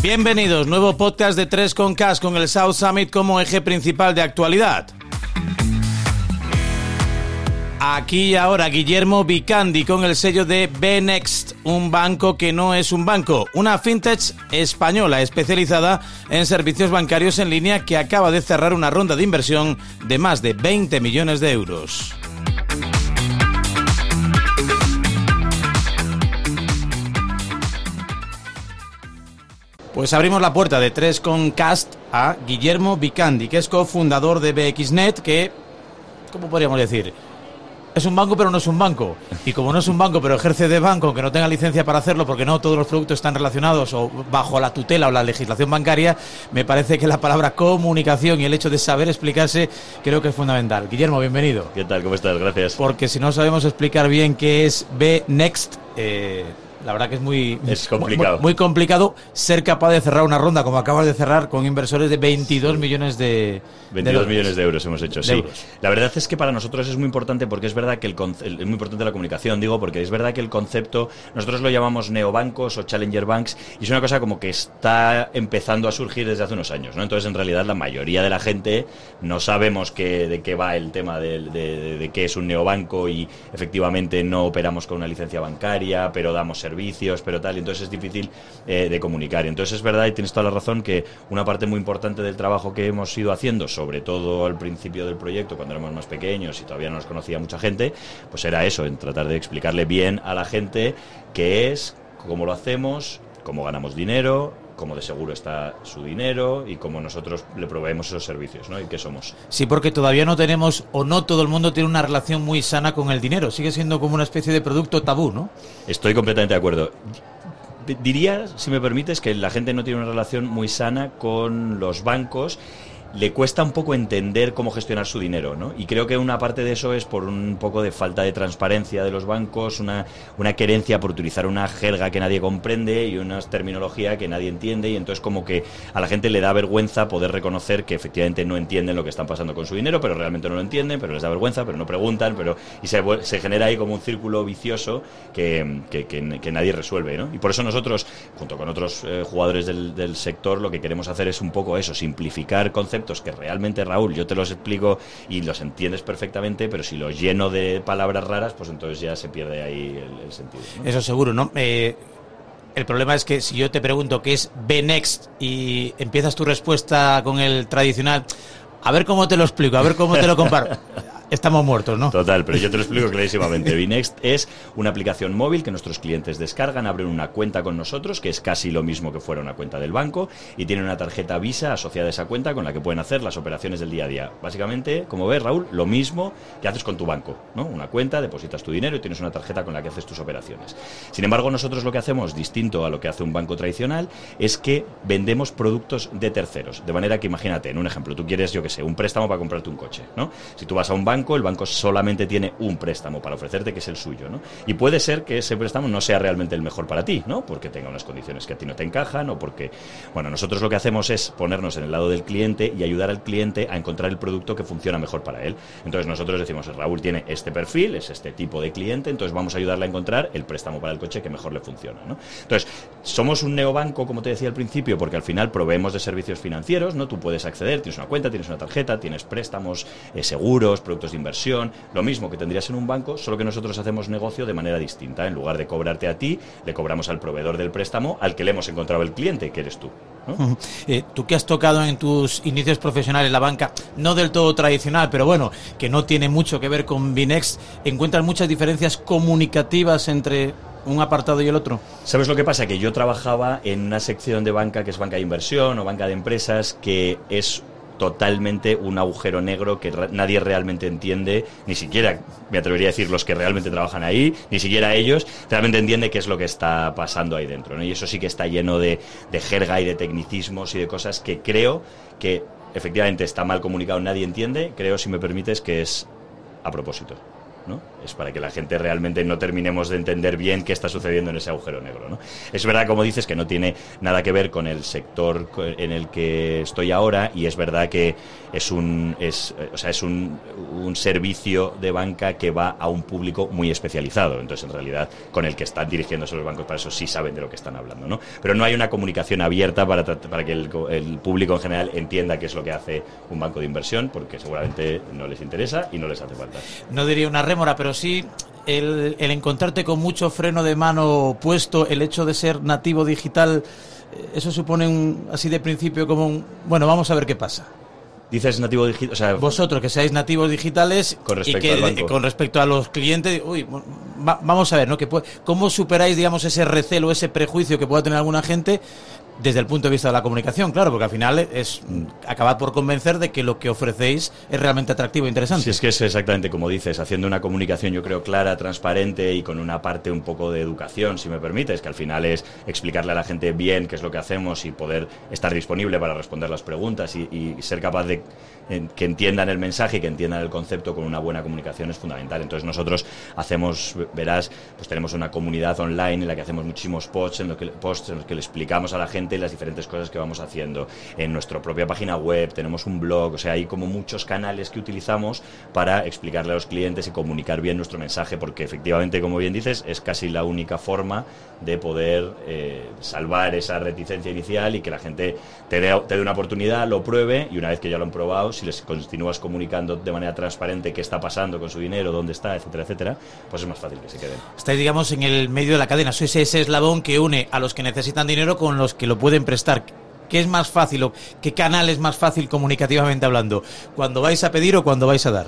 Bienvenidos, nuevo podcast de 3 con Cash con el South Summit como eje principal de actualidad. Aquí y ahora Guillermo Vicandi con el sello de Benext, un banco que no es un banco, una fintech española especializada en servicios bancarios en línea que acaba de cerrar una ronda de inversión de más de 20 millones de euros. Pues abrimos la puerta de 3 con Cast a Guillermo Vicandi, que es cofundador de BXNet, que, ¿cómo podríamos decir? Es un banco, pero no es un banco. Y como no es un banco, pero ejerce de banco, aunque no tenga licencia para hacerlo, porque no todos los productos están relacionados o bajo la tutela o la legislación bancaria, me parece que la palabra comunicación y el hecho de saber explicarse creo que es fundamental. Guillermo, bienvenido. ¿Qué tal? ¿Cómo estás? Gracias. Porque si no sabemos explicar bien qué es B Next, eh, la verdad que es muy, es complicado. Muy, muy, complicado ser capaz de cerrar una ronda como acabas de cerrar con inversores de 22 millones de 22 de millones de euros hemos hecho, sí. euros. La verdad es que para nosotros es muy importante porque es verdad que el, el, es muy importante la comunicación, digo, porque es verdad que el concepto nosotros lo llamamos neobancos o challenger banks y es una cosa como que está empezando a surgir desde hace unos años, ¿no? Entonces en realidad la mayoría de la gente no sabemos qué, de qué va el tema de, de, de, de qué es un neobanco y efectivamente no operamos con una licencia bancaria, pero damos servicios, pero tal, y entonces es difícil eh, de comunicar. Entonces es verdad y tienes toda la razón que una parte muy importante del trabajo que hemos ido haciendo, sobre todo al principio del proyecto, cuando éramos más pequeños y todavía no nos conocía mucha gente, pues era eso, en tratar de explicarle bien a la gente qué es, cómo lo hacemos, cómo ganamos dinero, cómo de seguro está su dinero y cómo nosotros le proveemos esos servicios, ¿no? Y qué somos. Sí, porque todavía no tenemos, o no todo el mundo tiene una relación muy sana con el dinero. Sigue siendo como una especie de producto tabú, ¿no? Estoy completamente de acuerdo. Diría, si me permites, que la gente no tiene una relación muy sana con los bancos le cuesta un poco entender cómo gestionar su dinero, ¿no? Y creo que una parte de eso es por un poco de falta de transparencia de los bancos, una, una querencia por utilizar una jerga que nadie comprende y una terminología que nadie entiende y entonces como que a la gente le da vergüenza poder reconocer que efectivamente no entienden lo que están pasando con su dinero, pero realmente no lo entienden, pero les da vergüenza, pero no preguntan, pero y se, se genera ahí como un círculo vicioso que, que, que, nadie resuelve, ¿no? Y por eso nosotros, junto con otros eh, jugadores del sector, lo que queremos hacer es un poco eso, simplificar conceptos que realmente, Raúl, yo te los explico y los entiendes perfectamente, pero si los lleno de palabras raras, pues entonces ya se pierde ahí el, el sentido. ¿no? Eso seguro, ¿no? Eh, el problema es que si yo te pregunto qué es B-Next y empiezas tu respuesta con el tradicional, a ver cómo te lo explico, a ver cómo te lo comparo. Estamos muertos, ¿no? Total, pero yo te lo explico clarísimamente. Binext es una aplicación móvil que nuestros clientes descargan, abren una cuenta con nosotros, que es casi lo mismo que fuera una cuenta del banco, y tienen una tarjeta Visa asociada a esa cuenta con la que pueden hacer las operaciones del día a día. Básicamente, como ves, Raúl, lo mismo que haces con tu banco, ¿no? Una cuenta, depositas tu dinero y tienes una tarjeta con la que haces tus operaciones. Sin embargo, nosotros lo que hacemos, distinto a lo que hace un banco tradicional, es que vendemos productos de terceros. De manera que, imagínate, en un ejemplo, tú quieres, yo que sé, un préstamo para comprarte un coche, ¿no? Si tú vas a un banco, el banco solamente tiene un préstamo para ofrecerte, que es el suyo, ¿no? Y puede ser que ese préstamo no sea realmente el mejor para ti, ¿no? Porque tenga unas condiciones que a ti no te encajan o porque, bueno, nosotros lo que hacemos es ponernos en el lado del cliente y ayudar al cliente a encontrar el producto que funciona mejor para él. Entonces nosotros decimos, Raúl tiene este perfil, es este tipo de cliente, entonces vamos a ayudarle a encontrar el préstamo para el coche que mejor le funciona. Entonces, somos un neobanco, como te decía al principio, porque al final proveemos de servicios financieros, ¿no? Tú puedes acceder, tienes una cuenta, tienes una tarjeta, tienes préstamos, eh, seguros, productos de inversión, lo mismo que tendrías en un banco, solo que nosotros hacemos negocio de manera distinta. En lugar de cobrarte a ti, le cobramos al proveedor del préstamo al que le hemos encontrado el cliente, que eres tú. eh, tú que has tocado en tus inicios profesionales la banca, no del todo tradicional, pero bueno, que no tiene mucho que ver con Binext, ¿encuentras muchas diferencias comunicativas entre un apartado y el otro? ¿Sabes lo que pasa? Que yo trabajaba en una sección de banca que es banca de inversión o banca de empresas, que es totalmente un agujero negro que nadie realmente entiende, ni siquiera, me atrevería a decir, los que realmente trabajan ahí, ni siquiera ellos, realmente entiende qué es lo que está pasando ahí dentro. Y eso sí que está lleno de, de jerga y de tecnicismos y de cosas que creo que efectivamente está mal comunicado, nadie entiende, creo, si me permites, que es a propósito. Es para que la gente realmente no terminemos de entender bien qué está sucediendo en ese agujero negro, ¿no? Es verdad, como dices, que no tiene nada que ver con el sector en el que estoy ahora y es verdad que es un, es, o sea, es un, un servicio de banca que va a un público muy especializado. Entonces, en realidad, con el que están dirigiéndose los bancos, para eso sí saben de lo que están hablando, ¿no? Pero no hay una comunicación abierta para, para que el, el público en general entienda qué es lo que hace un banco de inversión, porque seguramente no les interesa y no les hace falta. No diría una rémora, pero sí el, encontrarte con mucho freno de mano puesto, el hecho de ser nativo digital, eh, eso supone un, así de principio como un, bueno, vamos a ver qué pasa. Dices nativo digital, o sea, vosotros que seáis nativos digitales con respecto, y que, con respecto a los clientes, uy, vamos a ver, ¿no? Que cómo superáis, digamos, ese recelo, ese prejuicio que pueda tener alguna gente desde el punto de vista de la comunicación, claro, porque al final es acabar por convencer de que lo que ofrecéis es realmente atractivo e interesante. Sí, es que es exactamente como dices, haciendo una comunicación yo creo clara, transparente y con una parte un poco de educación, si me permites, que al final es explicarle a la gente bien qué es lo que hacemos y poder estar disponible para responder las preguntas y, y ser capaz de que entiendan el mensaje y que entiendan el concepto con una buena comunicación es fundamental. Entonces nosotros hacemos, verás, pues tenemos una comunidad online en la que hacemos muchísimos posts en, lo que, posts en los que le explicamos a la gente las diferentes cosas que vamos haciendo. En nuestra propia página web tenemos un blog, o sea, hay como muchos canales que utilizamos para explicarle a los clientes y comunicar bien nuestro mensaje, porque efectivamente, como bien dices, es casi la única forma de poder eh, salvar esa reticencia inicial y que la gente te dé, te dé una oportunidad, lo pruebe y una vez que ya lo han probado, si les continúas comunicando de manera transparente qué está pasando con su dinero, dónde está, etcétera, etcétera, pues es más fácil que se queden. Estáis, digamos, en el medio de la cadena, sois ese eslabón que une a los que necesitan dinero con los que lo pueden prestar. ¿Qué es más fácil o qué canal es más fácil comunicativamente hablando? ¿Cuando vais a pedir o cuando vais a dar?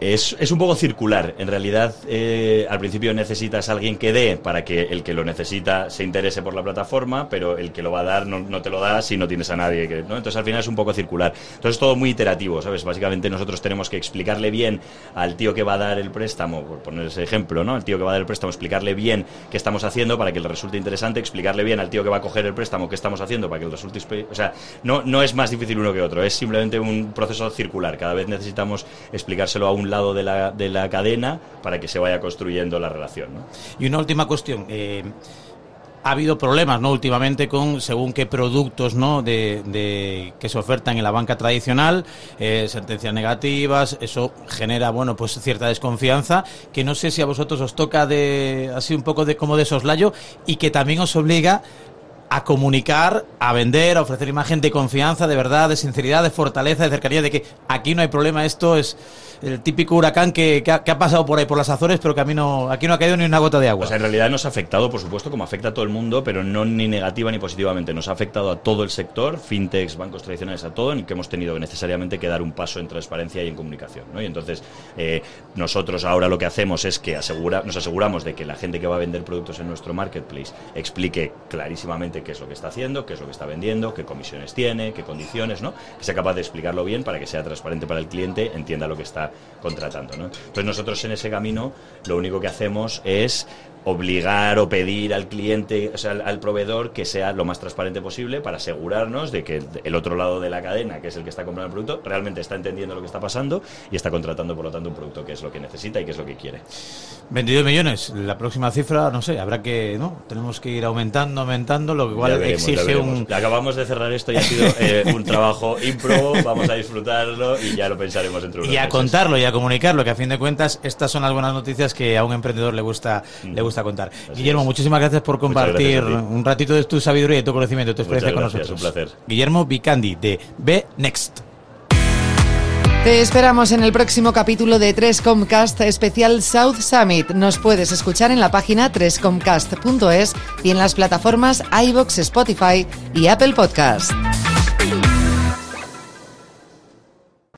Es, es, un poco circular. En realidad, eh, al principio necesitas a alguien que dé para que el que lo necesita se interese por la plataforma, pero el que lo va a dar no, no te lo da si no tienes a nadie. Que. Entonces, al final es un poco circular. Entonces, es todo muy iterativo, ¿sabes? Básicamente, nosotros tenemos que explicarle bien al tío que va a dar el préstamo, por poner ese ejemplo, ¿no? Al tío que va a dar el préstamo, explicarle bien qué estamos haciendo para que le resulte interesante, explicarle bien al tío que va a coger el préstamo qué estamos haciendo para que le resulte. O sea, no, no es más difícil uno que otro, es simplemente un proceso circular. Cada vez necesitamos explicárselo a un lado de la, de la cadena para que se vaya construyendo la relación. Y una última cuestión. Eh, ha habido problemas, ¿no? Últimamente con según qué productos, ¿no? De, de que se ofertan en la banca tradicional, eh, sentencias negativas, eso genera, bueno, pues cierta desconfianza que no sé si a vosotros os toca de así un poco de como de soslayo y que también os obliga a comunicar, a vender, a ofrecer imagen de confianza, de verdad, de sinceridad, de fortaleza, de cercanía, de que aquí no hay problema, esto es el típico huracán que, ha, pasado por ahí, por las Azores, pero que a mí no, aquí no ha caído ni una gota de agua. O sea, en realidad nos ha afectado, por supuesto, como afecta a todo el mundo, pero no ni negativa ni positivamente. Nos ha afectado a todo el sector, fintechs, bancos tradicionales, a todo, en que hemos tenido necesariamente que dar un paso en transparencia y en comunicación. Y entonces, eh, nosotros ahora lo que hacemos es que asegura, nos aseguramos de que la gente que va a vender productos en nuestro marketplace explique clarísimamente qué es lo que está haciendo, qué es lo que está vendiendo, qué comisiones tiene, qué condiciones, ¿no? Que sea capaz de explicarlo bien para que sea transparente para el cliente, entienda lo que está contratando. ¿no? Entonces nosotros en ese camino lo único que hacemos es obligar o pedir al cliente, o sea, al, al, proveedor que sea lo más transparente posible para asegurarnos de que el otro lado de la cadena, que es el que está comprando el producto, realmente está entendiendo lo que está pasando y está contratando, por lo tanto, un producto que es lo que necesita y que es lo que quiere. 22 millones, la próxima cifra, no sé, habrá que, ¿no? Tenemos que ir aumentando, aumentando, lo igual veremos, exige un... Acabamos de cerrar esto y ha sido eh, un trabajo impro, vamos a disfrutarlo y ya lo pensaremos dentro de Y a meses. contarlo y a comunicarlo, que a fin de cuentas estas son las buenas noticias que a un emprendedor le gusta, mm. le gusta contar. Así Guillermo, es. muchísimas gracias por compartir un ratito de tu sabiduría y tu conocimiento, tu experiencia Muchas con nosotros. Un placer. Guillermo Vicandi, de B Next. Te esperamos en el próximo capítulo de 3Comcast especial South Summit. Nos puedes escuchar en la página 3comcast.es y en las plataformas iBox, Spotify y Apple Podcast.